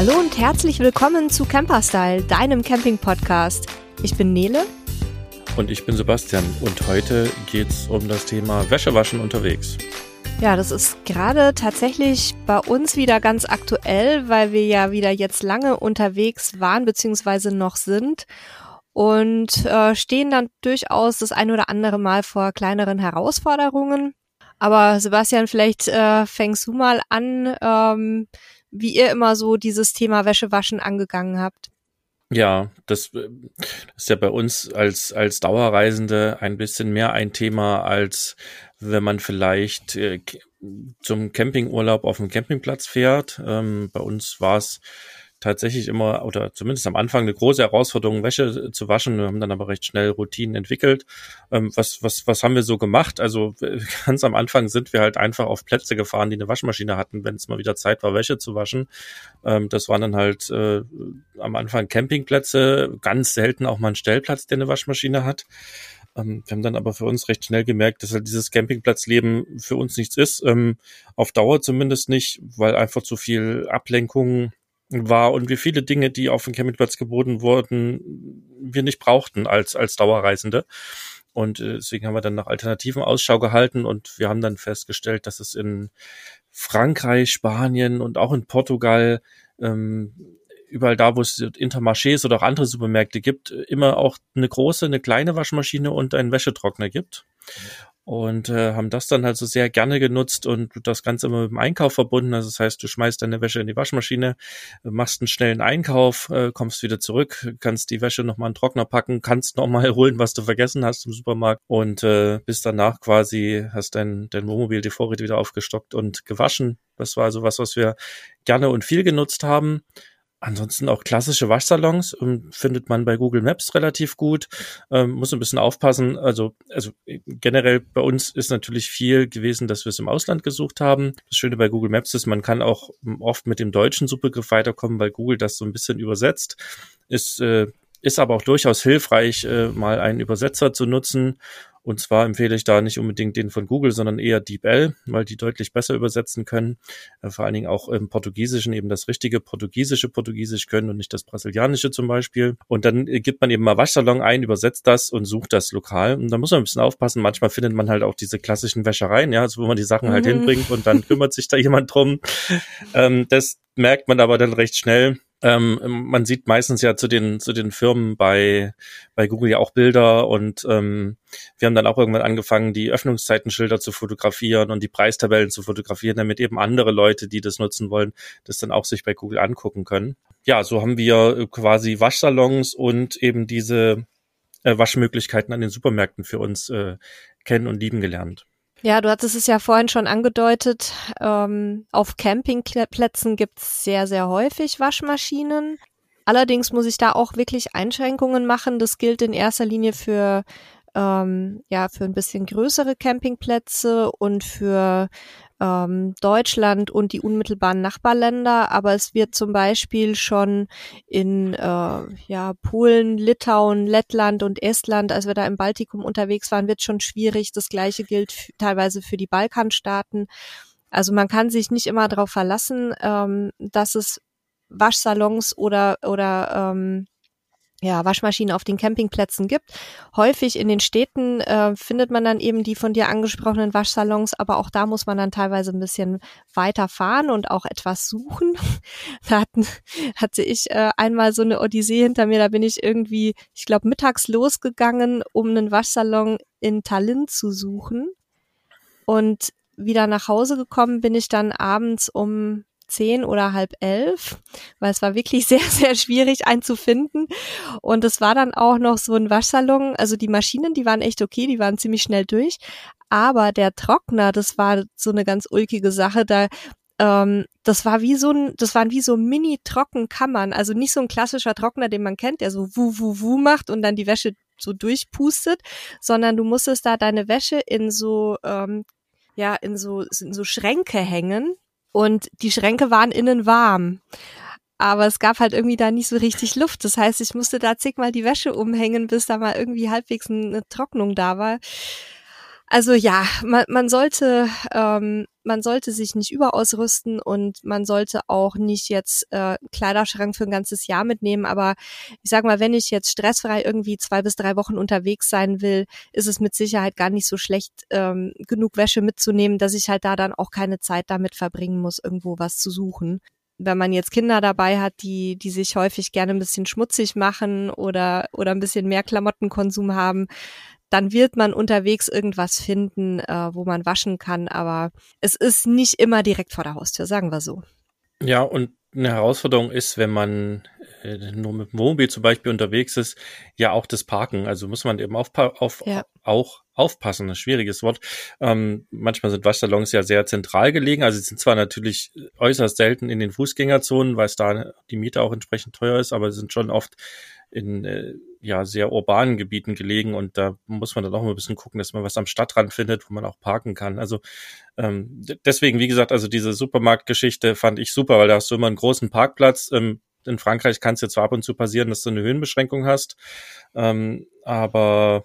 Hallo und herzlich willkommen zu Camperstyle, deinem Camping-Podcast. Ich bin Nele. Und ich bin Sebastian und heute geht's um das Thema Wäschewaschen unterwegs. Ja, das ist gerade tatsächlich bei uns wieder ganz aktuell, weil wir ja wieder jetzt lange unterwegs waren bzw. noch sind und äh, stehen dann durchaus das ein oder andere Mal vor kleineren Herausforderungen. Aber Sebastian, vielleicht äh, fängst du mal an, ähm, wie ihr immer so dieses Thema Wäschewaschen angegangen habt. Ja, das, das ist ja bei uns als, als Dauerreisende ein bisschen mehr ein Thema, als wenn man vielleicht äh, zum Campingurlaub auf dem Campingplatz fährt. Ähm, bei uns war es tatsächlich immer, oder zumindest am Anfang, eine große Herausforderung, Wäsche zu waschen. Wir haben dann aber recht schnell Routinen entwickelt. Ähm, was, was, was haben wir so gemacht? Also ganz am Anfang sind wir halt einfach auf Plätze gefahren, die eine Waschmaschine hatten, wenn es mal wieder Zeit war, Wäsche zu waschen. Ähm, das waren dann halt äh, am Anfang Campingplätze, ganz selten auch mal ein Stellplatz, der eine Waschmaschine hat. Ähm, wir haben dann aber für uns recht schnell gemerkt, dass halt dieses Campingplatzleben für uns nichts ist. Ähm, auf Dauer zumindest nicht, weil einfach zu viel Ablenkung war und wie viele Dinge, die auf dem Campingplatz geboten wurden, wir nicht brauchten als, als Dauerreisende. Und äh, deswegen haben wir dann nach Alternativen Ausschau gehalten und wir haben dann festgestellt, dass es in Frankreich, Spanien und auch in Portugal ähm, überall da, wo es Intermarchés oder auch andere Supermärkte gibt, immer auch eine große, eine kleine Waschmaschine und einen Wäschetrockner gibt und äh, haben das dann halt so sehr gerne genutzt und das Ganze immer mit dem Einkauf verbunden. Also das heißt, du schmeißt deine Wäsche in die Waschmaschine, machst einen schnellen Einkauf, äh, kommst wieder zurück, kannst die Wäsche nochmal in den Trockner packen, kannst nochmal holen, was du vergessen hast im Supermarkt und äh, bis danach quasi hast dein, dein Wohnmobil die Vorräte wieder aufgestockt und gewaschen. Das war also was, was wir gerne und viel genutzt haben. Ansonsten auch klassische Waschsalons ähm, findet man bei Google Maps relativ gut. Ähm, muss ein bisschen aufpassen. Also, also generell bei uns ist natürlich viel gewesen, dass wir es im Ausland gesucht haben. Das Schöne bei Google Maps ist, man kann auch oft mit dem deutschen Suchbegriff weiterkommen, weil Google das so ein bisschen übersetzt. Ist, äh, ist aber auch durchaus hilfreich, äh, mal einen Übersetzer zu nutzen und zwar empfehle ich da nicht unbedingt den von Google, sondern eher DeepL, weil die deutlich besser übersetzen können. Äh, vor allen Dingen auch im Portugiesischen eben das richtige portugiesische Portugiesisch können und nicht das brasilianische zum Beispiel. Und dann äh, gibt man eben mal Waschsalon ein, übersetzt das und sucht das lokal. Und da muss man ein bisschen aufpassen. Manchmal findet man halt auch diese klassischen Wäschereien, ja, also wo man die Sachen halt mhm. hinbringt und dann kümmert sich da jemand drum. Ähm, das merkt man aber dann recht schnell ähm, man sieht meistens ja zu den zu den Firmen bei bei Google ja auch Bilder und ähm, wir haben dann auch irgendwann angefangen, die Öffnungszeitenschilder zu fotografieren und die Preistabellen zu fotografieren, damit eben andere Leute, die das nutzen wollen, das dann auch sich bei Google angucken können. Ja, so haben wir quasi Waschsalons und eben diese äh, Waschmöglichkeiten an den Supermärkten für uns äh, kennen und lieben gelernt. Ja, du hattest es ja vorhin schon angedeutet. Ähm, auf Campingplätzen gibt's sehr, sehr häufig Waschmaschinen. Allerdings muss ich da auch wirklich Einschränkungen machen. Das gilt in erster Linie für ähm, ja für ein bisschen größere Campingplätze und für ähm, Deutschland und die unmittelbaren Nachbarländer, aber es wird zum Beispiel schon in äh, ja, Polen, Litauen, Lettland und Estland, als wir da im Baltikum unterwegs waren, wird schon schwierig. Das gleiche gilt teilweise für die Balkanstaaten. Also man kann sich nicht immer darauf verlassen, ähm, dass es Waschsalons oder oder ähm, ja, Waschmaschinen auf den Campingplätzen gibt. Häufig in den Städten äh, findet man dann eben die von dir angesprochenen Waschsalons, aber auch da muss man dann teilweise ein bisschen weiter fahren und auch etwas suchen. Da hatten, hatte ich äh, einmal so eine Odyssee hinter mir, da bin ich irgendwie, ich glaube, mittags losgegangen, um einen Waschsalon in Tallinn zu suchen. Und wieder nach Hause gekommen bin ich dann abends um zehn oder halb elf, weil es war wirklich sehr, sehr schwierig einzufinden. Und es war dann auch noch so ein Waschsalon. Also die Maschinen, die waren echt okay, die waren ziemlich schnell durch. Aber der Trockner, das war so eine ganz ulkige Sache. Da ähm, das war wie so ein, das waren wie so Mini-Trockenkammern, also nicht so ein klassischer Trockner, den man kennt, der so wu wu wu macht und dann die Wäsche so durchpustet, sondern du musstest da deine Wäsche in so ähm, ja in so in so Schränke hängen und die Schränke waren innen warm. Aber es gab halt irgendwie da nicht so richtig Luft. Das heißt, ich musste da zigmal die Wäsche umhängen, bis da mal irgendwie halbwegs eine Trocknung da war. Also ja, man, man sollte ähm, man sollte sich nicht überausrüsten und man sollte auch nicht jetzt äh, Kleiderschrank für ein ganzes Jahr mitnehmen. Aber ich sag mal, wenn ich jetzt stressfrei irgendwie zwei bis drei Wochen unterwegs sein will, ist es mit Sicherheit gar nicht so schlecht, ähm, genug Wäsche mitzunehmen, dass ich halt da dann auch keine Zeit damit verbringen muss, irgendwo was zu suchen wenn man jetzt Kinder dabei hat, die, die sich häufig gerne ein bisschen schmutzig machen oder, oder ein bisschen mehr Klamottenkonsum haben, dann wird man unterwegs irgendwas finden, äh, wo man waschen kann. Aber es ist nicht immer direkt vor der Haustür, sagen wir so. Ja, und eine Herausforderung ist, wenn man äh, nur mit dem Wohnmobil zum Beispiel unterwegs ist, ja auch das Parken. Also muss man eben auf, auf, ja. auch aufpassen, ein schwieriges Wort. Ähm, manchmal sind Waschsalons ja sehr zentral gelegen. Also sie sind zwar natürlich äußerst selten in den Fußgängerzonen, weil es da die Miete auch entsprechend teuer ist, aber sind schon oft in äh, ja sehr urbanen Gebieten gelegen und da muss man dann auch mal ein bisschen gucken, dass man was am Stadtrand findet, wo man auch parken kann. Also ähm, deswegen, wie gesagt, also diese Supermarktgeschichte fand ich super, weil da hast du immer einen großen Parkplatz. Ähm, in Frankreich kann es jetzt zwar ab und zu passieren, dass du eine Höhenbeschränkung hast, ähm, aber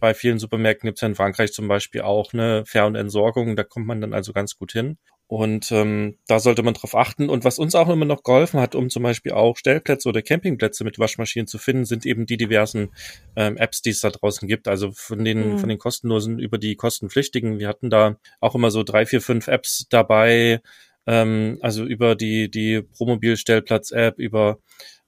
bei vielen Supermärkten gibt es ja in Frankreich zum Beispiel auch eine Fähr- und Entsorgung, da kommt man dann also ganz gut hin. Und ähm, da sollte man drauf achten. Und was uns auch immer noch geholfen hat, um zum Beispiel auch Stellplätze oder Campingplätze mit Waschmaschinen zu finden, sind eben die diversen ähm, Apps, die es da draußen gibt. Also von den, mhm. von den kostenlosen über die kostenpflichtigen. Wir hatten da auch immer so drei, vier, fünf Apps dabei. Ähm, also über die, die Promobil-Stellplatz-App, über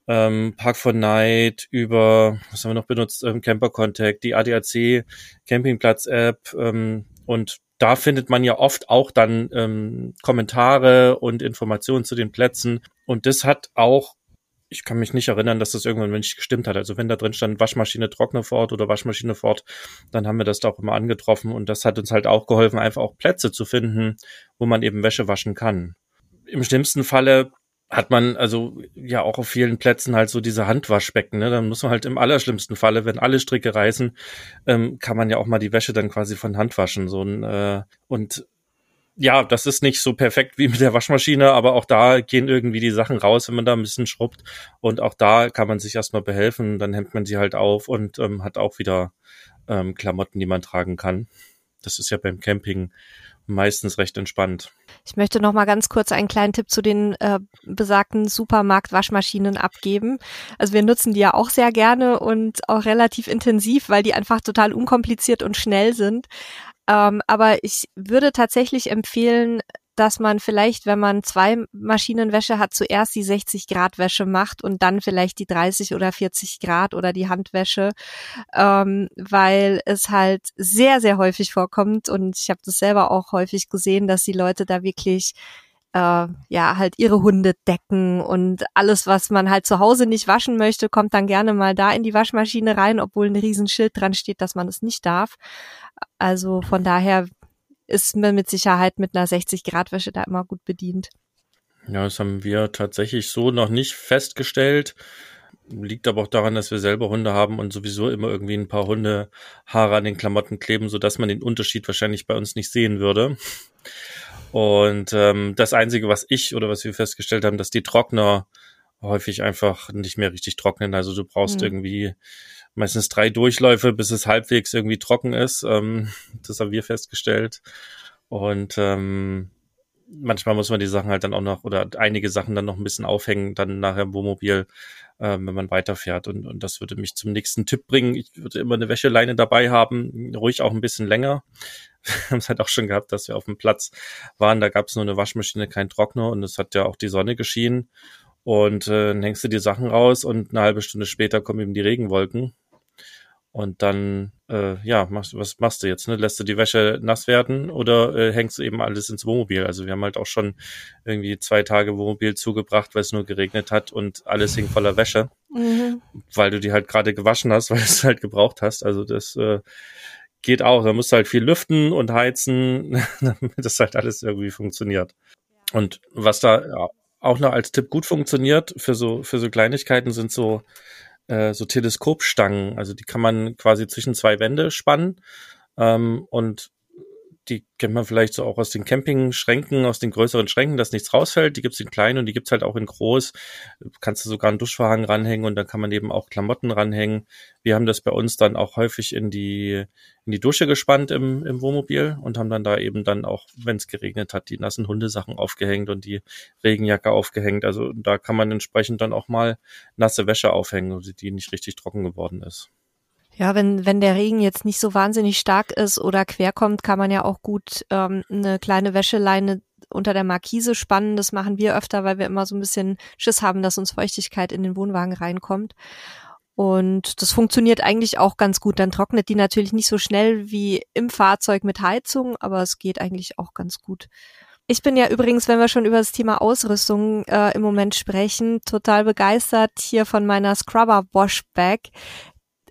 ähm, Park for Night, über, was haben wir noch benutzt, ähm, Camper Contact, die ADAC Campingplatz-App ähm, und da findet man ja oft auch dann ähm, Kommentare und Informationen zu den Plätzen. Und das hat auch, ich kann mich nicht erinnern, dass das irgendwann nicht gestimmt hat. Also wenn da drin stand Waschmaschine Trockner fort oder Waschmaschine fort, dann haben wir das da auch immer angetroffen. Und das hat uns halt auch geholfen, einfach auch Plätze zu finden, wo man eben Wäsche waschen kann. Im schlimmsten Falle hat man also ja auch auf vielen Plätzen halt so diese Handwaschbecken. Ne? Dann muss man halt im allerschlimmsten Falle, wenn alle Stricke reißen, ähm, kann man ja auch mal die Wäsche dann quasi von Hand waschen. So ein, äh, und ja, das ist nicht so perfekt wie mit der Waschmaschine, aber auch da gehen irgendwie die Sachen raus, wenn man da ein bisschen schrubbt. Und auch da kann man sich erstmal behelfen. Dann hemmt man sie halt auf und ähm, hat auch wieder ähm, Klamotten, die man tragen kann. Das ist ja beim Camping meistens recht entspannt. Ich möchte noch mal ganz kurz einen kleinen Tipp zu den äh, besagten Supermarkt-Waschmaschinen abgeben. Also wir nutzen die ja auch sehr gerne und auch relativ intensiv, weil die einfach total unkompliziert und schnell sind. Ähm, aber ich würde tatsächlich empfehlen, dass man vielleicht, wenn man zwei Maschinenwäsche hat, zuerst die 60 Grad Wäsche macht und dann vielleicht die 30 oder 40 Grad oder die Handwäsche, ähm, weil es halt sehr, sehr häufig vorkommt. Und ich habe das selber auch häufig gesehen, dass die Leute da wirklich äh, ja halt ihre Hunde decken und alles, was man halt zu Hause nicht waschen möchte, kommt dann gerne mal da in die Waschmaschine rein, obwohl ein Riesenschild dran steht, dass man es nicht darf. Also von daher ist man mit Sicherheit mit einer 60-Grad-Wäsche da immer gut bedient. Ja, das haben wir tatsächlich so noch nicht festgestellt. Liegt aber auch daran, dass wir selber Hunde haben und sowieso immer irgendwie ein paar Hundehaare an den Klamotten kleben, so dass man den Unterschied wahrscheinlich bei uns nicht sehen würde. Und ähm, das Einzige, was ich oder was wir festgestellt haben, dass die Trockner häufig einfach nicht mehr richtig trocknen. Also du brauchst mhm. irgendwie meistens drei Durchläufe, bis es halbwegs irgendwie trocken ist. Ähm, das haben wir festgestellt. Und ähm, manchmal muss man die Sachen halt dann auch noch oder einige Sachen dann noch ein bisschen aufhängen, dann nachher im Wohnmobil, ähm, wenn man weiterfährt. Und, und das würde mich zum nächsten Tipp bringen. Ich würde immer eine Wäscheleine dabei haben, ruhig auch ein bisschen länger. Wir haben es halt auch schon gehabt, dass wir auf dem Platz waren, da gab es nur eine Waschmaschine, kein Trockner und es hat ja auch die Sonne geschienen. Und äh, dann hängst du die Sachen raus und eine halbe Stunde später kommen eben die Regenwolken. Und dann, äh, ja, machst, was machst du jetzt? Ne? Lässt du die Wäsche nass werden oder äh, hängst du eben alles ins Wohnmobil? Also wir haben halt auch schon irgendwie zwei Tage Wohnmobil zugebracht, weil es nur geregnet hat und alles hing voller Wäsche, mhm. weil du die halt gerade gewaschen hast, weil du es halt gebraucht hast. Also das äh, geht auch. Da musst du halt viel lüften und heizen, damit das halt alles irgendwie funktioniert. Und was da auch noch als Tipp gut funktioniert für so für so Kleinigkeiten sind so äh, so Teleskopstangen. Also die kann man quasi zwischen zwei Wände spannen ähm, und die kennt man vielleicht so auch aus den Campingschränken, aus den größeren Schränken, dass nichts rausfällt. Die gibt's in klein und die gibt's halt auch in groß. Kannst du sogar einen Duschvorhang ranhängen und dann kann man eben auch Klamotten ranhängen. Wir haben das bei uns dann auch häufig in die, in die Dusche gespannt im, im Wohnmobil und haben dann da eben dann auch, wenn es geregnet hat, die nassen Hundesachen aufgehängt und die Regenjacke aufgehängt. Also da kann man entsprechend dann auch mal nasse Wäsche aufhängen, die nicht richtig trocken geworden ist. Ja, wenn, wenn der Regen jetzt nicht so wahnsinnig stark ist oder quer kommt, kann man ja auch gut ähm, eine kleine Wäscheleine unter der Markise spannen. Das machen wir öfter, weil wir immer so ein bisschen Schiss haben, dass uns Feuchtigkeit in den Wohnwagen reinkommt. Und das funktioniert eigentlich auch ganz gut. Dann trocknet die natürlich nicht so schnell wie im Fahrzeug mit Heizung, aber es geht eigentlich auch ganz gut. Ich bin ja übrigens, wenn wir schon über das Thema Ausrüstung äh, im Moment sprechen, total begeistert hier von meiner Scrubber Wash Bag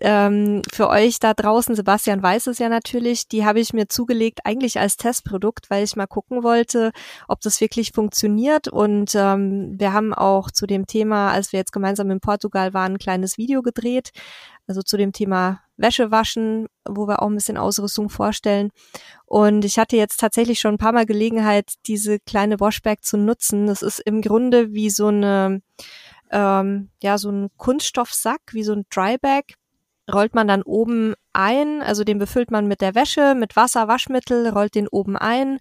ähm, für euch da draußen, Sebastian weiß es ja natürlich, die habe ich mir zugelegt eigentlich als Testprodukt, weil ich mal gucken wollte, ob das wirklich funktioniert. Und ähm, wir haben auch zu dem Thema, als wir jetzt gemeinsam in Portugal waren, ein kleines Video gedreht, also zu dem Thema Wäsche waschen, wo wir auch ein bisschen Ausrüstung vorstellen. Und ich hatte jetzt tatsächlich schon ein paar Mal Gelegenheit, diese kleine Washbag zu nutzen. Das ist im Grunde wie so eine ähm, ja, so ein Kunststoffsack, wie so ein Drybag, rollt man dann oben ein, also den befüllt man mit der Wäsche, mit Wasser, Waschmittel, rollt den oben ein,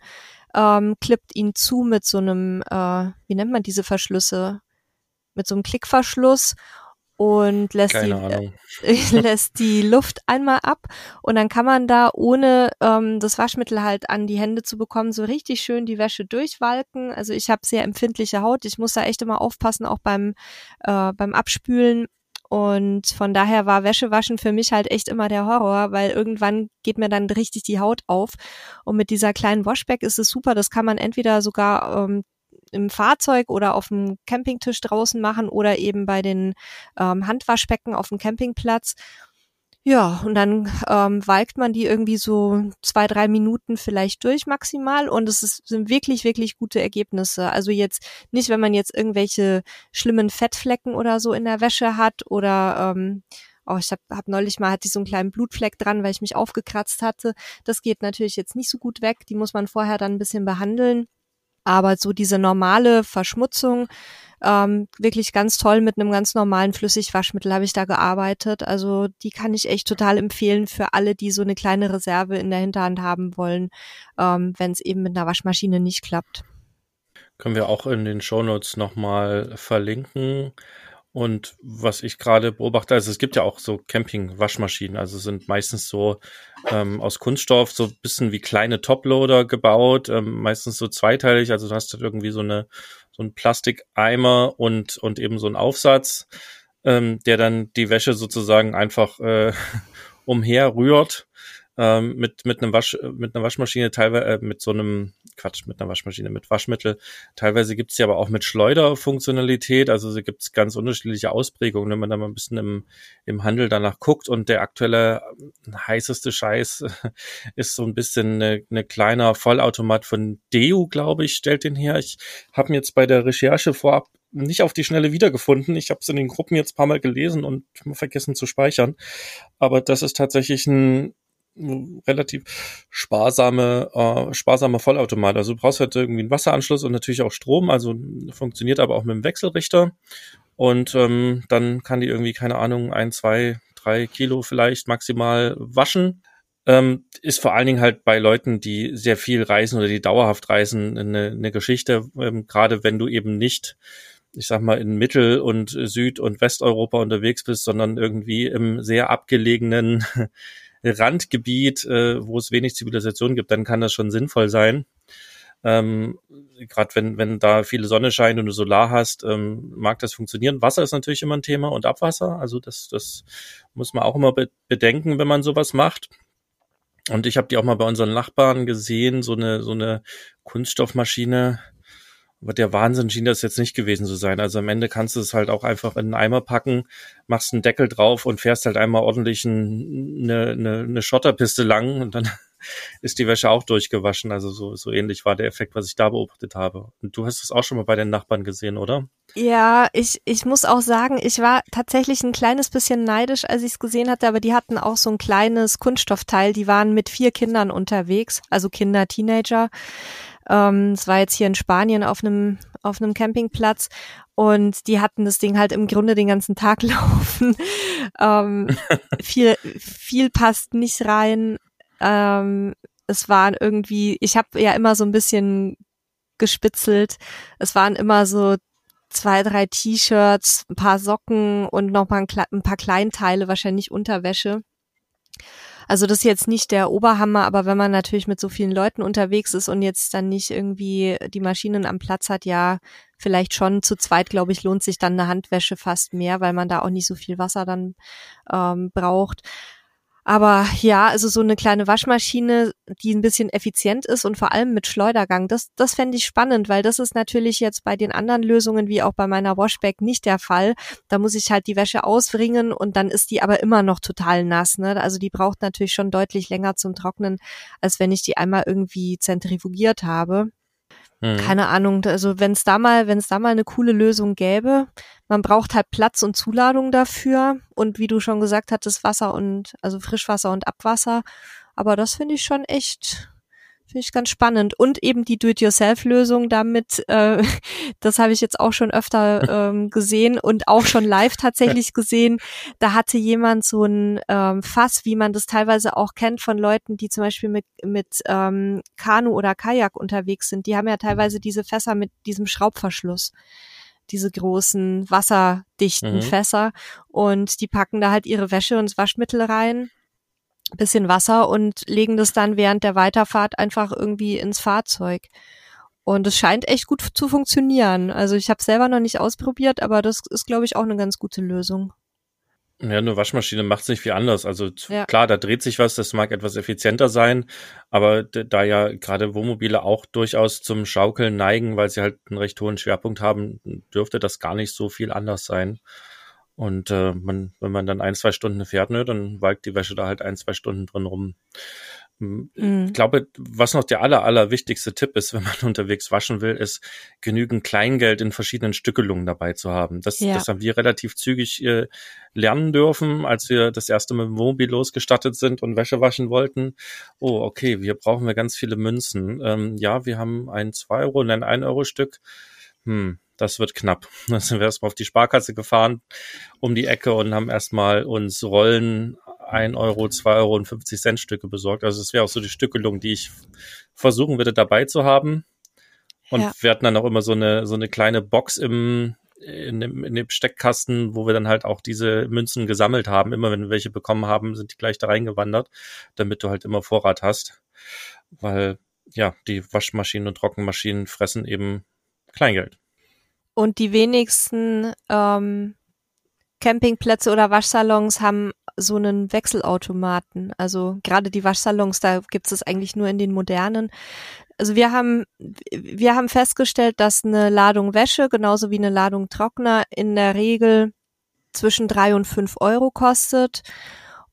ähm, klippt ihn zu mit so einem, äh, wie nennt man diese Verschlüsse? Mit so einem Klickverschluss und lässt die, äh, lässt die Luft einmal ab und dann kann man da ohne ähm, das Waschmittel halt an die Hände zu bekommen so richtig schön die Wäsche durchwalken. Also ich habe sehr empfindliche Haut, ich muss da echt immer aufpassen, auch beim äh, beim Abspülen und von daher war Wäschewaschen für mich halt echt immer der Horror, weil irgendwann geht mir dann richtig die Haut auf. Und mit dieser kleinen Washback ist es super. Das kann man entweder sogar ähm, im Fahrzeug oder auf dem Campingtisch draußen machen oder eben bei den ähm, Handwaschbecken auf dem Campingplatz. Ja, und dann ähm, walkt man die irgendwie so zwei, drei Minuten vielleicht durch maximal und es ist, sind wirklich, wirklich gute Ergebnisse. Also jetzt nicht, wenn man jetzt irgendwelche schlimmen Fettflecken oder so in der Wäsche hat oder ähm, Oh, ich habe hab neulich mal hatte ich so einen kleinen Blutfleck dran, weil ich mich aufgekratzt hatte. Das geht natürlich jetzt nicht so gut weg. Die muss man vorher dann ein bisschen behandeln. Aber so diese normale Verschmutzung, ähm, wirklich ganz toll mit einem ganz normalen Flüssigwaschmittel habe ich da gearbeitet. Also die kann ich echt total empfehlen für alle, die so eine kleine Reserve in der Hinterhand haben wollen, ähm, wenn es eben mit einer Waschmaschine nicht klappt. Können wir auch in den Shownotes nochmal verlinken. Und was ich gerade beobachte, also es gibt ja auch so Camping-Waschmaschinen, also sind meistens so ähm, aus Kunststoff, so bisschen wie kleine Toploader gebaut, ähm, meistens so zweiteilig, also du hast halt irgendwie so eine so ein Plastikeimer und und eben so ein Aufsatz, ähm, der dann die Wäsche sozusagen einfach äh, umherrührt ähm, mit mit einem Wasch mit einer Waschmaschine teilweise äh, mit so einem Quatsch mit einer Waschmaschine mit Waschmittel teilweise gibt's sie aber auch mit Schleuderfunktionalität also sie gibt's ganz unterschiedliche Ausprägungen wenn man da mal ein bisschen im im Handel danach guckt und der aktuelle äh, heißeste Scheiß ist so ein bisschen eine, eine kleiner Vollautomat von Deu glaube ich stellt den her ich habe mir jetzt bei der Recherche vorab nicht auf die Schnelle wiedergefunden. Ich habe es in den Gruppen jetzt paar Mal gelesen und vergessen zu speichern. Aber das ist tatsächlich ein relativ sparsame, äh, sparsame Vollautomat. Also du brauchst halt irgendwie einen Wasseranschluss und natürlich auch Strom, also funktioniert aber auch mit dem Wechselrichter. Und ähm, dann kann die irgendwie, keine Ahnung, ein, zwei, drei Kilo vielleicht maximal waschen. Ähm, ist vor allen Dingen halt bei Leuten, die sehr viel reisen oder die dauerhaft reisen, eine, eine Geschichte, ähm, gerade wenn du eben nicht ich sag mal, in Mittel- und Süd- und Westeuropa unterwegs bist, sondern irgendwie im sehr abgelegenen Randgebiet, äh, wo es wenig Zivilisation gibt, dann kann das schon sinnvoll sein. Ähm, Gerade wenn, wenn da viele Sonne scheint und du Solar hast, ähm, mag das funktionieren. Wasser ist natürlich immer ein Thema und Abwasser. Also das, das muss man auch immer be bedenken, wenn man sowas macht. Und ich habe die auch mal bei unseren Nachbarn gesehen, so eine, so eine Kunststoffmaschine, aber der Wahnsinn schien das jetzt nicht gewesen zu sein. Also am Ende kannst du es halt auch einfach in einen Eimer packen, machst einen Deckel drauf und fährst halt einmal ordentlich eine, eine, eine Schotterpiste lang und dann ist die Wäsche auch durchgewaschen. Also so, so ähnlich war der Effekt, was ich da beobachtet habe. Und du hast es auch schon mal bei den Nachbarn gesehen, oder? Ja, ich, ich muss auch sagen, ich war tatsächlich ein kleines bisschen neidisch, als ich es gesehen hatte, aber die hatten auch so ein kleines Kunststoffteil. Die waren mit vier Kindern unterwegs, also Kinder, Teenager. Ähm, es war jetzt hier in Spanien auf einem auf einem Campingplatz und die hatten das Ding halt im Grunde den ganzen Tag laufen. ähm, viel viel passt nicht rein. Ähm, es waren irgendwie, ich habe ja immer so ein bisschen gespitzelt. Es waren immer so zwei, drei T-Shirts, ein paar Socken und noch mal ein, ein paar Kleinteile, wahrscheinlich Unterwäsche. Also das ist jetzt nicht der Oberhammer, aber wenn man natürlich mit so vielen Leuten unterwegs ist und jetzt dann nicht irgendwie die Maschinen am Platz hat, ja, vielleicht schon zu zweit, glaube ich, lohnt sich dann eine Handwäsche fast mehr, weil man da auch nicht so viel Wasser dann ähm, braucht. Aber ja, also so eine kleine Waschmaschine, die ein bisschen effizient ist und vor allem mit Schleudergang, das, das fände ich spannend, weil das ist natürlich jetzt bei den anderen Lösungen wie auch bei meiner Washback nicht der Fall. Da muss ich halt die Wäsche auswringen und dann ist die aber immer noch total nass. Ne? Also die braucht natürlich schon deutlich länger zum Trocknen, als wenn ich die einmal irgendwie zentrifugiert habe. Mhm. Keine Ahnung, also wenn es da mal, wenn es da mal eine coole Lösung gäbe, man braucht halt Platz und Zuladung dafür und wie du schon gesagt hattest, Wasser und also Frischwasser und Abwasser. Aber das finde ich schon echt Finde ich ganz spannend. Und eben die Do-it-yourself-Lösung damit, äh, das habe ich jetzt auch schon öfter ähm, gesehen und auch schon live tatsächlich gesehen. Da hatte jemand so ein ähm, Fass, wie man das teilweise auch kennt von Leuten, die zum Beispiel mit, mit ähm, Kanu oder Kajak unterwegs sind. Die haben ja teilweise diese Fässer mit diesem Schraubverschluss diese großen wasserdichten mhm. Fässer und die packen da halt ihre Wäsche und das Waschmittel rein bisschen Wasser und legen das dann während der Weiterfahrt einfach irgendwie ins Fahrzeug. Und es scheint echt gut zu funktionieren. Also ich habe selber noch nicht ausprobiert, aber das ist, glaube ich, auch eine ganz gute Lösung. Ja, eine Waschmaschine macht sich viel anders. Also ja. klar, da dreht sich was, das mag etwas effizienter sein, aber da ja gerade Wohnmobile auch durchaus zum Schaukeln neigen, weil sie halt einen recht hohen Schwerpunkt haben, dürfte das gar nicht so viel anders sein. Und äh, man, wenn man dann ein, zwei Stunden fährt, ne, dann walkt die Wäsche da halt ein, zwei Stunden drin rum. Hm, mhm. Ich glaube, was noch der aller, aller wichtigste Tipp ist, wenn man unterwegs waschen will, ist genügend Kleingeld in verschiedenen Stückelungen dabei zu haben. Das, ja. das haben wir relativ zügig äh, lernen dürfen, als wir das erste Mal mit dem Wohnmobil losgestattet sind und Wäsche waschen wollten. Oh, okay, wir brauchen wir ganz viele Münzen. Ähm, ja, wir haben ein zwei Euro und ein ein Euro Stück. Hm, das wird knapp. Dann sind wir erstmal auf die Sparkasse gefahren um die Ecke und haben erstmal uns Rollen ein Euro, zwei Euro und 50 Cent Stücke besorgt. Also es wäre auch so die Stückelung, die ich versuchen würde dabei zu haben. Und ja. wir hatten dann auch immer so eine, so eine kleine Box im, in dem, in dem Steckkasten, wo wir dann halt auch diese Münzen gesammelt haben. Immer wenn wir welche bekommen haben, sind die gleich da reingewandert, damit du halt immer Vorrat hast. Weil, ja, die Waschmaschinen und Trockenmaschinen fressen eben Kleingeld. Und die wenigsten ähm, Campingplätze oder Waschsalons haben so einen Wechselautomaten. Also gerade die Waschsalons, da gibt es eigentlich nur in den modernen. Also wir haben, wir haben festgestellt, dass eine Ladung Wäsche genauso wie eine Ladung Trockner in der Regel zwischen drei und fünf Euro kostet.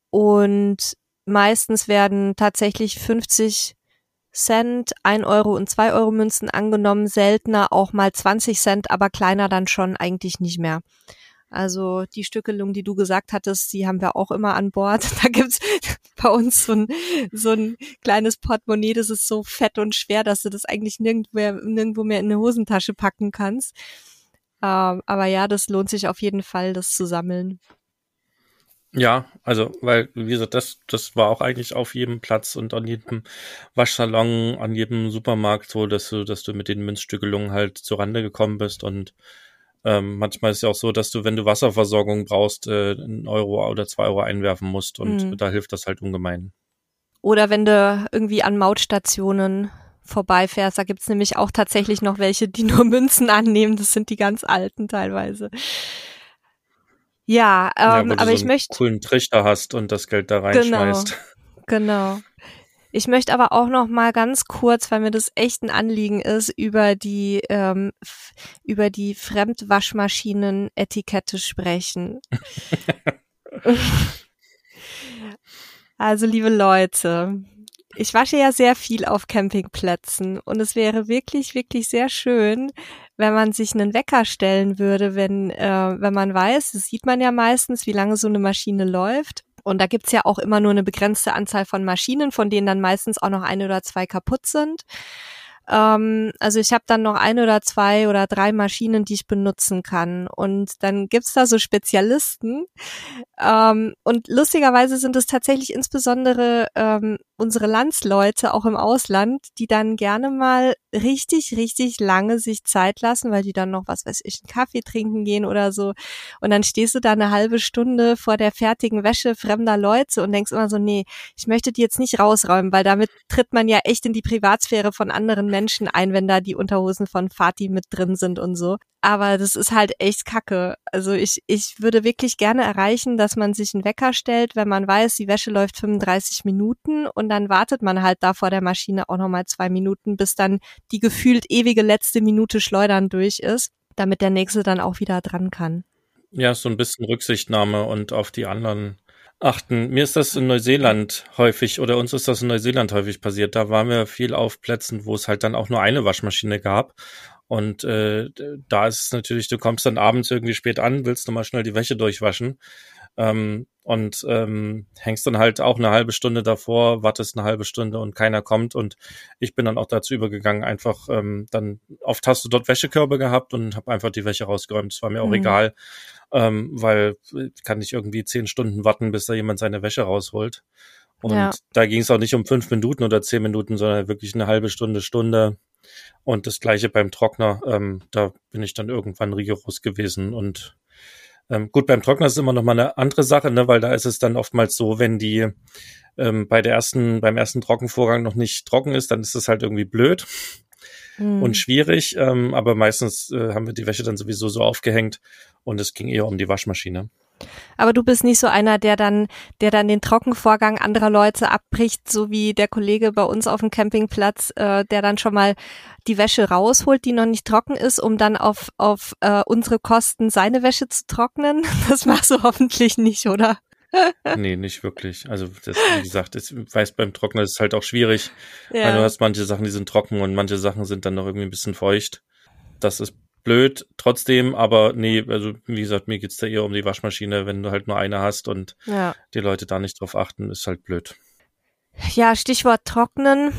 Und meistens werden tatsächlich 50 Cent, 1 Euro und 2 Euro Münzen angenommen, seltener auch mal 20 Cent, aber kleiner dann schon eigentlich nicht mehr. Also die Stückelung, die du gesagt hattest, die haben wir auch immer an Bord. Da gibt's bei uns so ein, so ein kleines Portemonnaie, das ist so fett und schwer, dass du das eigentlich nirgendwo mehr, nirgendwo mehr in eine Hosentasche packen kannst. Ähm, aber ja, das lohnt sich auf jeden Fall, das zu sammeln. Ja, also, weil, wie gesagt, das, das war auch eigentlich auf jedem Platz und an jedem Waschsalon, an jedem Supermarkt so, dass du, dass du mit den Münzstückelungen halt zur Rande gekommen bist und ähm, manchmal ist es ja auch so, dass du, wenn du Wasserversorgung brauchst, äh, einen Euro oder zwei Euro einwerfen musst und mhm. da hilft das halt ungemein. Oder wenn du irgendwie an Mautstationen vorbeifährst, da gibt's nämlich auch tatsächlich noch welche, die nur Münzen annehmen. Das sind die ganz alten teilweise. Ja, ähm, ja, aber so ich möchte. coolen Trichter hast und das Geld da reinschmeißt. Genau. genau. Ich möchte aber auch noch mal ganz kurz, weil mir das echt ein Anliegen ist, über die ähm, über die Fremdwaschmaschinen-Etikette sprechen. also liebe Leute, Ich wasche ja sehr viel auf Campingplätzen und es wäre wirklich, wirklich sehr schön, wenn man sich einen Wecker stellen würde, wenn, äh, wenn man weiß, das sieht man ja meistens, wie lange so eine Maschine läuft. Und da gibt's ja auch immer nur eine begrenzte Anzahl von Maschinen, von denen dann meistens auch noch eine oder zwei kaputt sind. Ähm, also ich habe dann noch ein oder zwei oder drei Maschinen, die ich benutzen kann. Und dann gibt's da so Spezialisten. Ähm, und lustigerweise sind es tatsächlich insbesondere ähm, unsere Landsleute auch im Ausland, die dann gerne mal richtig, richtig lange sich Zeit lassen, weil die dann noch, was weiß ich, einen Kaffee trinken gehen oder so. Und dann stehst du da eine halbe Stunde vor der fertigen Wäsche fremder Leute und denkst immer so, nee, ich möchte die jetzt nicht rausräumen, weil damit tritt man ja echt in die Privatsphäre von anderen Menschen ein, wenn da die Unterhosen von Fatih mit drin sind und so. Aber das ist halt echt kacke. Also ich, ich würde wirklich gerne erreichen, dass man sich einen Wecker stellt, wenn man weiß, die Wäsche läuft 35 Minuten und dann wartet man halt da vor der Maschine auch nochmal zwei Minuten, bis dann die gefühlt ewige letzte Minute Schleudern durch ist, damit der nächste dann auch wieder dran kann. Ja, so ein bisschen Rücksichtnahme und auf die anderen achten. Mir ist das in Neuseeland häufig oder uns ist das in Neuseeland häufig passiert. Da waren wir viel auf Plätzen, wo es halt dann auch nur eine Waschmaschine gab und äh, da ist es natürlich, du kommst dann abends irgendwie spät an, willst du mal schnell die Wäsche durchwaschen ähm, und ähm, hängst dann halt auch eine halbe Stunde davor, wartest eine halbe Stunde und keiner kommt. Und ich bin dann auch dazu übergegangen, einfach ähm, dann oft hast du dort Wäschekörbe gehabt und habe einfach die Wäsche rausgeräumt. Das war mir auch mhm. egal, ähm, weil kann ich irgendwie zehn Stunden warten, bis da jemand seine Wäsche rausholt. Und ja. da ging es auch nicht um fünf Minuten oder zehn Minuten, sondern wirklich eine halbe Stunde, Stunde. Und das gleiche beim Trockner, ähm, da bin ich dann irgendwann rigoros gewesen. Und ähm, gut, beim Trockner ist immer noch mal eine andere Sache, ne, weil da ist es dann oftmals so, wenn die ähm, bei der ersten, beim ersten Trockenvorgang noch nicht trocken ist, dann ist es halt irgendwie blöd mhm. und schwierig. Ähm, aber meistens äh, haben wir die Wäsche dann sowieso so aufgehängt und es ging eher um die Waschmaschine. Aber du bist nicht so einer, der dann, der dann den Trockenvorgang anderer Leute abbricht, so wie der Kollege bei uns auf dem Campingplatz, äh, der dann schon mal die Wäsche rausholt, die noch nicht trocken ist, um dann auf, auf äh, unsere Kosten seine Wäsche zu trocknen. Das machst du hoffentlich nicht, oder? nee, nicht wirklich. Also das, wie gesagt, ich weiß, beim Trocknen ist es halt auch schwierig. Ja. Weil du hast manche Sachen, die sind trocken und manche Sachen sind dann noch irgendwie ein bisschen feucht. Das ist blöd trotzdem, aber nee, also wie gesagt, mir geht's da eher um die Waschmaschine, wenn du halt nur eine hast und ja. die Leute da nicht drauf achten, ist halt blöd. Ja, Stichwort trocknen.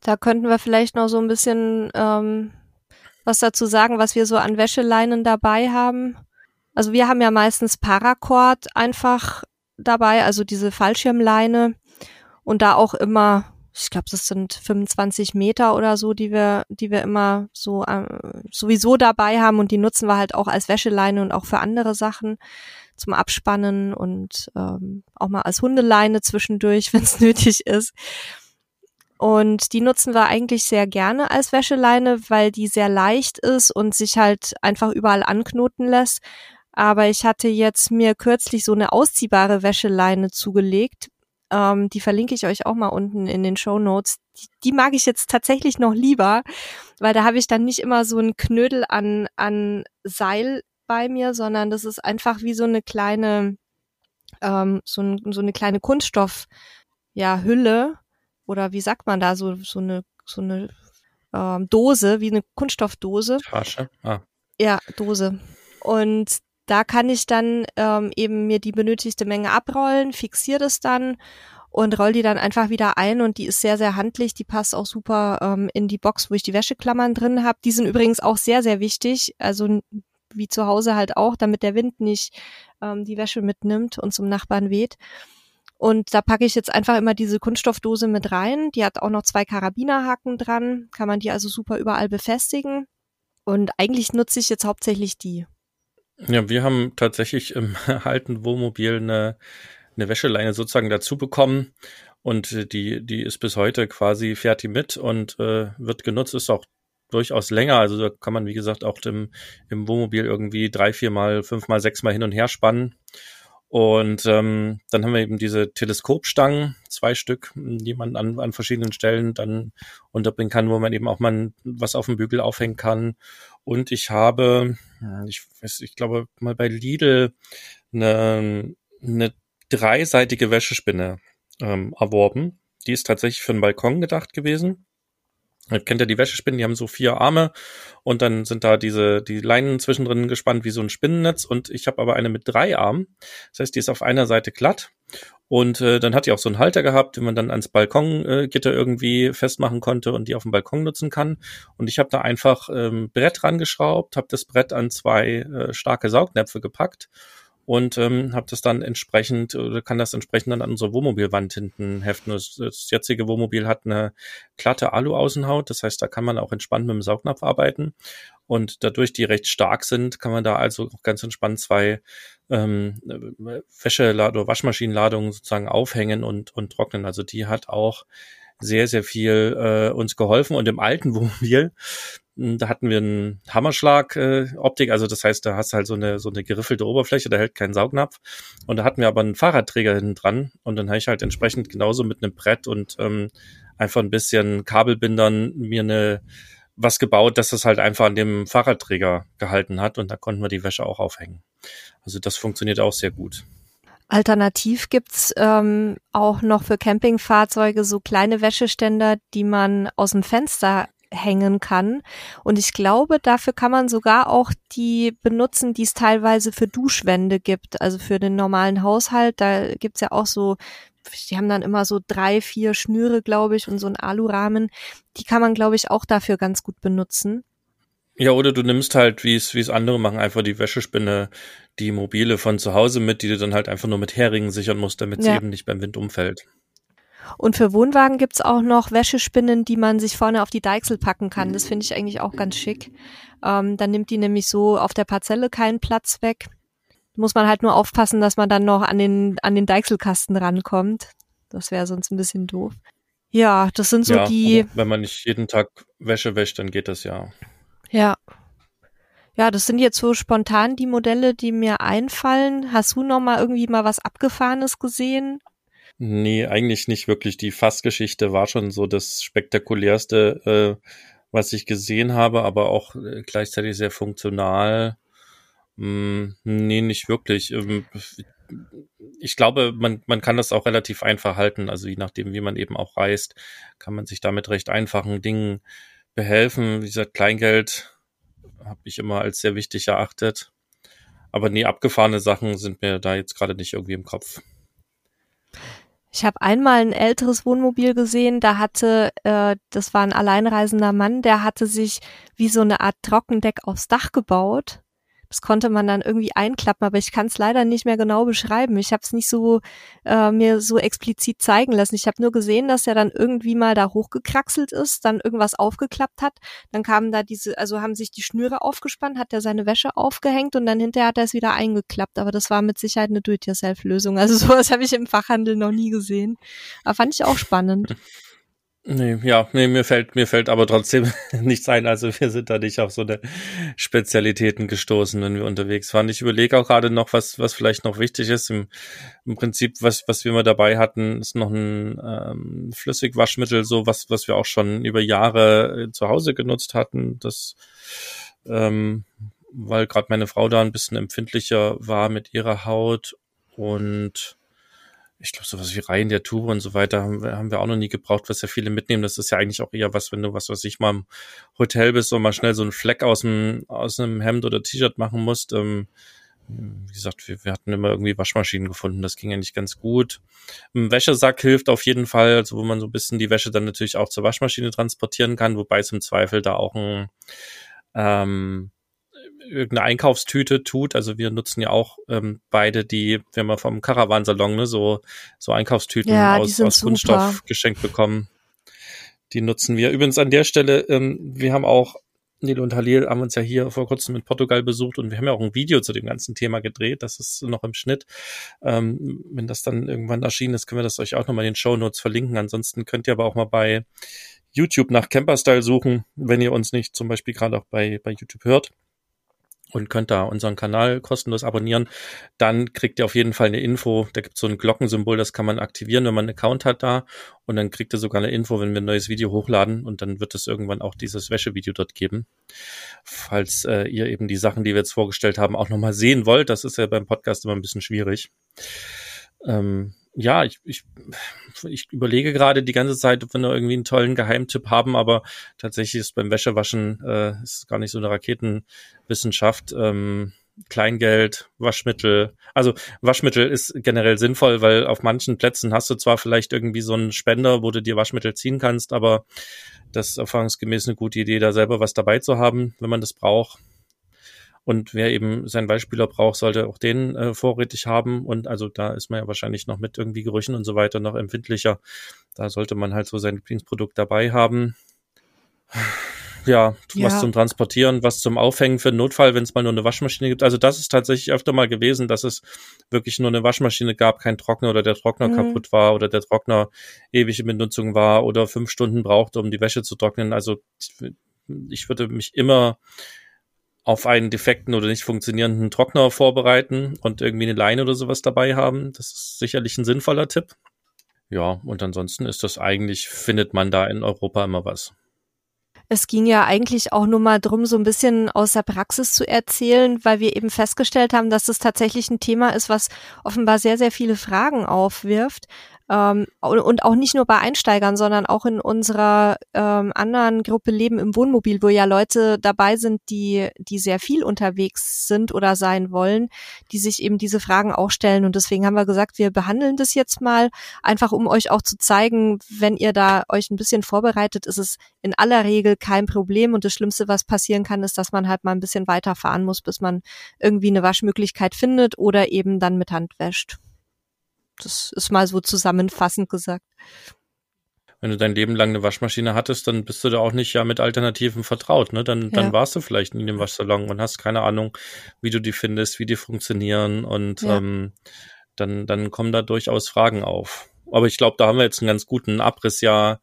Da könnten wir vielleicht noch so ein bisschen ähm, was dazu sagen, was wir so an Wäscheleinen dabei haben. Also wir haben ja meistens Paracord einfach dabei, also diese Fallschirmleine und da auch immer ich glaube, das sind 25 Meter oder so, die wir, die wir immer so äh, sowieso dabei haben und die nutzen wir halt auch als Wäscheleine und auch für andere Sachen zum Abspannen und ähm, auch mal als Hundeleine zwischendurch, wenn es nötig ist. Und die nutzen wir eigentlich sehr gerne als Wäscheleine, weil die sehr leicht ist und sich halt einfach überall anknoten lässt. Aber ich hatte jetzt mir kürzlich so eine ausziehbare Wäscheleine zugelegt, ähm, die verlinke ich euch auch mal unten in den Show Notes. Die, die mag ich jetzt tatsächlich noch lieber, weil da habe ich dann nicht immer so einen Knödel an, an Seil bei mir, sondern das ist einfach wie so eine kleine, ähm, so, ein, so eine kleine Kunststoff, ja, Hülle oder wie sagt man da, so, so eine, so eine ähm, Dose, wie eine Kunststoffdose. Tasche, ah. Ja, Dose. Und da kann ich dann ähm, eben mir die benötigte Menge abrollen, fixiere das dann und roll die dann einfach wieder ein und die ist sehr, sehr handlich. Die passt auch super ähm, in die Box, wo ich die Wäscheklammern drin habe. Die sind übrigens auch sehr, sehr wichtig. Also wie zu Hause halt auch, damit der Wind nicht ähm, die Wäsche mitnimmt und zum Nachbarn weht. Und da packe ich jetzt einfach immer diese Kunststoffdose mit rein. Die hat auch noch zwei Karabinerhaken dran. Kann man die also super überall befestigen. Und eigentlich nutze ich jetzt hauptsächlich die. Ja, wir haben tatsächlich im alten Wohnmobil eine, eine Wäscheleine sozusagen dazu bekommen und die, die ist bis heute quasi fertig mit und äh, wird genutzt, ist auch durchaus länger. Also da kann man, wie gesagt, auch im, im Wohnmobil irgendwie drei, vier mal, fünf mal, sechs mal hin und her spannen. Und ähm, dann haben wir eben diese Teleskopstangen, zwei Stück, die man an, an verschiedenen Stellen dann unterbringen kann, wo man eben auch mal was auf dem Bügel aufhängen kann. Und ich habe, ich weiß, ich glaube mal bei Lidl eine, eine dreiseitige Wäschespinne ähm, erworben. die ist tatsächlich für einen Balkon gedacht gewesen. Ihr kennt ja die Wäschespinnen, die haben so vier Arme und dann sind da diese die Leinen zwischendrin gespannt wie so ein Spinnennetz und ich habe aber eine mit drei Armen. Das heißt, die ist auf einer Seite glatt und äh, dann hat die auch so einen Halter gehabt, den man dann ans Balkongitter irgendwie festmachen konnte und die auf dem Balkon nutzen kann. Und ich habe da einfach ähm, Brett rangeschraubt, habe das Brett an zwei äh, starke Saugnäpfe gepackt und ähm, habe das dann entsprechend oder kann das entsprechend dann an unsere Wohnmobilwand hinten heften. Das, das jetzige Wohnmobil hat eine glatte Alu-Außenhaut, das heißt, da kann man auch entspannt mit dem Saugnapf arbeiten und dadurch die recht stark sind, kann man da also auch ganz entspannt zwei ähm, Wäschelad oder Waschmaschinenladungen sozusagen aufhängen und, und trocknen. Also die hat auch sehr, sehr viel äh, uns geholfen. Und im alten Wohnmobil, hm, da hatten wir einen Hammerschlag-Optik, äh, also das heißt, da hast du halt so eine, so eine geriffelte Oberfläche, da hält kein Saugnapf. Und da hatten wir aber einen Fahrradträger hinten dran und dann habe ich halt entsprechend genauso mit einem Brett und ähm, einfach ein bisschen Kabelbindern mir eine was gebaut, dass es halt einfach an dem Fahrradträger gehalten hat und da konnten wir die Wäsche auch aufhängen. Also das funktioniert auch sehr gut. Alternativ gibt's ähm, auch noch für Campingfahrzeuge so kleine Wäscheständer, die man aus dem Fenster hängen kann. Und ich glaube, dafür kann man sogar auch die benutzen, die es teilweise für Duschwände gibt. Also für den normalen Haushalt. Da gibt's ja auch so, die haben dann immer so drei, vier Schnüre, glaube ich, und so ein Alurahmen. Die kann man, glaube ich, auch dafür ganz gut benutzen. Ja, oder du nimmst halt, wie es wie es andere machen, einfach die Wäschespinne, die mobile von zu Hause mit, die du dann halt einfach nur mit Heringen sichern musst, damit ja. sie eben nicht beim Wind umfällt. Und für Wohnwagen gibt's auch noch Wäschespinnen, die man sich vorne auf die Deichsel packen kann. Das finde ich eigentlich auch ganz schick. Ähm, dann nimmt die nämlich so auf der Parzelle keinen Platz weg. Muss man halt nur aufpassen, dass man dann noch an den, an den Deichselkasten rankommt. Das wäre sonst ein bisschen doof. Ja, das sind so ja, die. Wenn man nicht jeden Tag Wäsche wäscht, dann geht das ja. Ja. Ja, das sind jetzt so spontan die Modelle, die mir einfallen. Hast du noch mal irgendwie mal was Abgefahrenes gesehen? Nee, eigentlich nicht wirklich. Die Fassgeschichte war schon so das spektakulärste, äh, was ich gesehen habe, aber auch äh, gleichzeitig sehr funktional. Hm, nee, nicht wirklich. Ähm, ich glaube, man, man kann das auch relativ einfach halten. Also je nachdem, wie man eben auch reist, kann man sich damit recht einfachen Dingen behelfen. Wie gesagt, Kleingeld habe ich immer als sehr wichtig erachtet. Aber nee, abgefahrene Sachen sind mir da jetzt gerade nicht irgendwie im Kopf. Ich habe einmal ein älteres Wohnmobil gesehen, da hatte, äh, das war ein alleinreisender Mann, der hatte sich wie so eine Art Trockendeck aufs Dach gebaut das konnte man dann irgendwie einklappen, aber ich kann es leider nicht mehr genau beschreiben. Ich habe es nicht so äh, mir so explizit zeigen lassen. Ich habe nur gesehen, dass er dann irgendwie mal da hochgekraxelt ist, dann irgendwas aufgeklappt hat. Dann kamen da diese, also haben sich die Schnüre aufgespannt, hat er seine Wäsche aufgehängt und dann hinterher hat er es wieder eingeklappt. Aber das war mit Sicherheit eine Do-it-yourself-Lösung. Also sowas habe ich im Fachhandel noch nie gesehen. Aber fand ich auch spannend. Nee, ja, nee, mir fällt, mir fällt aber trotzdem nichts ein. Also wir sind da nicht auf so eine Spezialitäten gestoßen, wenn wir unterwegs waren. Ich überlege auch gerade noch, was, was vielleicht noch wichtig ist. Im, im Prinzip, was, was wir mal dabei hatten, ist noch ein ähm, Flüssigwaschmittel, so was, was wir auch schon über Jahre äh, zu Hause genutzt hatten. Das, ähm, weil gerade meine Frau da ein bisschen empfindlicher war mit ihrer Haut und ich glaube, sowas wie Reihen der Tube und so weiter haben wir, haben wir auch noch nie gebraucht, was ja viele mitnehmen. Das ist ja eigentlich auch eher was, wenn du was, was ich mal im Hotel bist und mal schnell so einen Fleck aus einem, aus einem Hemd oder T-Shirt machen musst. Ähm, wie gesagt, wir, wir hatten immer irgendwie Waschmaschinen gefunden. Das ging ja nicht ganz gut. Ein Wäschesack hilft auf jeden Fall, also wo man so ein bisschen die Wäsche dann natürlich auch zur Waschmaschine transportieren kann, wobei es im Zweifel da auch ein ähm, irgendeine Einkaufstüte tut. Also wir nutzen ja auch ähm, beide die, wenn wir vom Caravansalon ne, so, so Einkaufstüten ja, aus, aus Kunststoff geschenkt bekommen. Die nutzen wir. Übrigens an der Stelle, ähm, wir haben auch, Nilo und Halil haben uns ja hier vor kurzem in Portugal besucht und wir haben ja auch ein Video zu dem ganzen Thema gedreht. Das ist noch im Schnitt. Ähm, wenn das dann irgendwann erschienen ist, können wir das euch auch nochmal in den Show Notes verlinken. Ansonsten könnt ihr aber auch mal bei YouTube nach Camperstyle suchen, wenn ihr uns nicht zum Beispiel gerade auch bei, bei YouTube hört und könnt da unseren Kanal kostenlos abonnieren. Dann kriegt ihr auf jeden Fall eine Info. Da gibt es so ein Glockensymbol, das kann man aktivieren, wenn man einen Account hat da. Und dann kriegt ihr sogar eine Info, wenn wir ein neues Video hochladen. Und dann wird es irgendwann auch dieses Wäschevideo dort geben. Falls äh, ihr eben die Sachen, die wir jetzt vorgestellt haben, auch nochmal sehen wollt. Das ist ja beim Podcast immer ein bisschen schwierig. Ähm, ja, ich, ich, ich überlege gerade die ganze Zeit, ob wir noch irgendwie einen tollen Geheimtipp haben, aber tatsächlich ist beim Wäschewaschen äh, ist gar nicht so eine Raketenwissenschaft. Ähm, Kleingeld, Waschmittel. Also Waschmittel ist generell sinnvoll, weil auf manchen Plätzen hast du zwar vielleicht irgendwie so einen Spender, wo du dir Waschmittel ziehen kannst, aber das ist erfahrungsgemäß eine gute Idee, da selber was dabei zu haben, wenn man das braucht. Und wer eben seinen Beispieler braucht, sollte auch den äh, vorrätig haben. Und also da ist man ja wahrscheinlich noch mit irgendwie Gerüchen und so weiter noch empfindlicher. Da sollte man halt so sein Lieblingsprodukt dabei haben. Ja, ja, was zum Transportieren, was zum Aufhängen für einen Notfall, wenn es mal nur eine Waschmaschine gibt. Also das ist tatsächlich öfter mal gewesen, dass es wirklich nur eine Waschmaschine gab, kein Trockner oder der Trockner mhm. kaputt war oder der Trockner ewig in Benutzung war oder fünf Stunden brauchte, um die Wäsche zu trocknen. Also ich würde mich immer auf einen defekten oder nicht funktionierenden Trockner vorbereiten und irgendwie eine Leine oder sowas dabei haben. Das ist sicherlich ein sinnvoller Tipp. Ja, und ansonsten ist das eigentlich, findet man da in Europa immer was. Es ging ja eigentlich auch nur mal drum, so ein bisschen aus der Praxis zu erzählen, weil wir eben festgestellt haben, dass es tatsächlich ein Thema ist, was offenbar sehr, sehr viele Fragen aufwirft. Ähm, und auch nicht nur bei Einsteigern, sondern auch in unserer ähm, anderen Gruppe Leben im Wohnmobil, wo ja Leute dabei sind, die, die sehr viel unterwegs sind oder sein wollen, die sich eben diese Fragen auch stellen. Und deswegen haben wir gesagt, wir behandeln das jetzt mal, einfach um euch auch zu zeigen, wenn ihr da euch ein bisschen vorbereitet, ist es in aller Regel kein Problem. Und das Schlimmste, was passieren kann, ist, dass man halt mal ein bisschen weiterfahren muss, bis man irgendwie eine Waschmöglichkeit findet oder eben dann mit Hand wäscht. Das ist mal so zusammenfassend gesagt. Wenn du dein Leben lang eine Waschmaschine hattest, dann bist du da auch nicht ja mit Alternativen vertraut, ne? Dann, ja. dann warst du vielleicht nie in dem Waschsalon und hast keine Ahnung, wie du die findest, wie die funktionieren und ja. ähm, dann, dann kommen da durchaus Fragen auf. Aber ich glaube, da haben wir jetzt einen ganz guten Abriss ja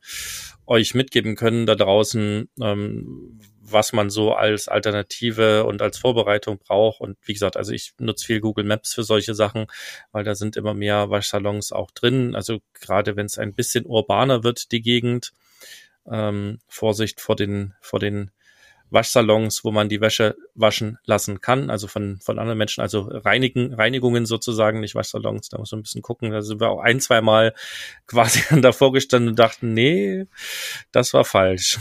euch mitgeben können da draußen, ähm, was man so als Alternative und als Vorbereitung braucht. Und wie gesagt, also ich nutze viel Google Maps für solche Sachen, weil da sind immer mehr Waschsalons auch drin. Also gerade wenn es ein bisschen urbaner wird, die Gegend, ähm, Vorsicht vor den, vor den Waschsalons, wo man die Wäsche waschen lassen kann, also von, von anderen Menschen, also reinigen, Reinigungen sozusagen, nicht Waschsalons, da muss man ein bisschen gucken. Da sind wir auch ein, zwei Mal quasi davor gestanden und dachten, nee, das war falsch.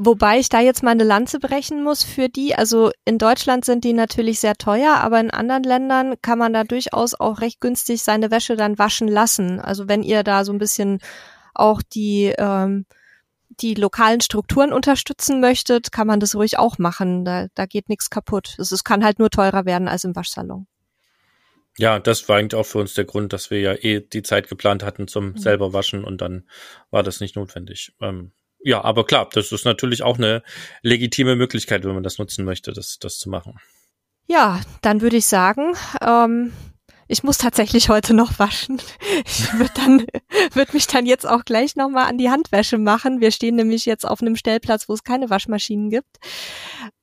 Wobei ich da jetzt mal eine Lanze brechen muss für die. Also in Deutschland sind die natürlich sehr teuer, aber in anderen Ländern kann man da durchaus auch recht günstig seine Wäsche dann waschen lassen. Also wenn ihr da so ein bisschen auch die, ähm, die lokalen Strukturen unterstützen möchtet, kann man das ruhig auch machen. Da, da geht nichts kaputt. Es, es kann halt nur teurer werden als im Waschsalon. Ja, das war eigentlich auch für uns der Grund, dass wir ja eh die Zeit geplant hatten zum mhm. selber waschen und dann war das nicht notwendig. Ähm, ja, aber klar, das ist natürlich auch eine legitime Möglichkeit, wenn man das nutzen möchte, das, das zu machen. Ja, dann würde ich sagen, ähm, ich muss tatsächlich heute noch waschen. Ich würde dann, würde mich dann jetzt auch gleich nochmal an die Handwäsche machen. Wir stehen nämlich jetzt auf einem Stellplatz, wo es keine Waschmaschinen gibt.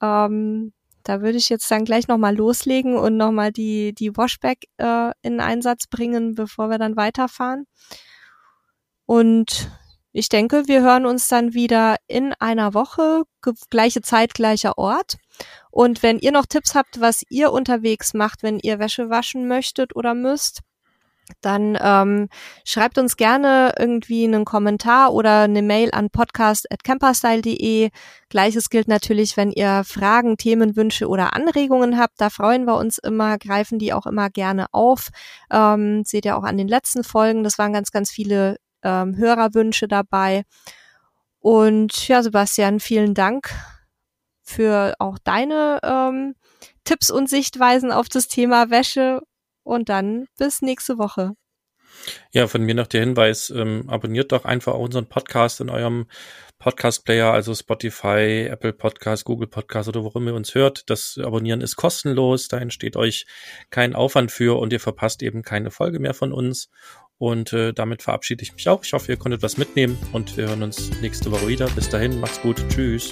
Ähm, da würde ich jetzt dann gleich nochmal loslegen und nochmal die, die Washback äh, in Einsatz bringen, bevor wir dann weiterfahren. Und ich denke, wir hören uns dann wieder in einer Woche, gleiche Zeit, gleicher Ort. Und wenn ihr noch Tipps habt, was ihr unterwegs macht, wenn ihr Wäsche waschen möchtet oder müsst, dann ähm, schreibt uns gerne irgendwie einen Kommentar oder eine Mail an podcast.camperstyle.de. Gleiches gilt natürlich, wenn ihr Fragen, Themenwünsche oder Anregungen habt. Da freuen wir uns immer, greifen die auch immer gerne auf. Ähm, seht ihr auch an den letzten Folgen. Das waren ganz, ganz viele ähm, Hörerwünsche dabei. Und ja, Sebastian, vielen Dank für auch deine ähm, Tipps und Sichtweisen auf das Thema Wäsche. Und dann bis nächste Woche. Ja, von mir noch der Hinweis, ähm, abonniert doch einfach unseren Podcast in eurem Podcast-Player, also Spotify, Apple Podcast, Google Podcast oder worum ihr uns hört. Das Abonnieren ist kostenlos, da entsteht euch kein Aufwand für und ihr verpasst eben keine Folge mehr von uns. Und äh, damit verabschiede ich mich auch. Ich hoffe, ihr konntet was mitnehmen und wir hören uns nächste Woche wieder. Bis dahin, macht's gut. Tschüss.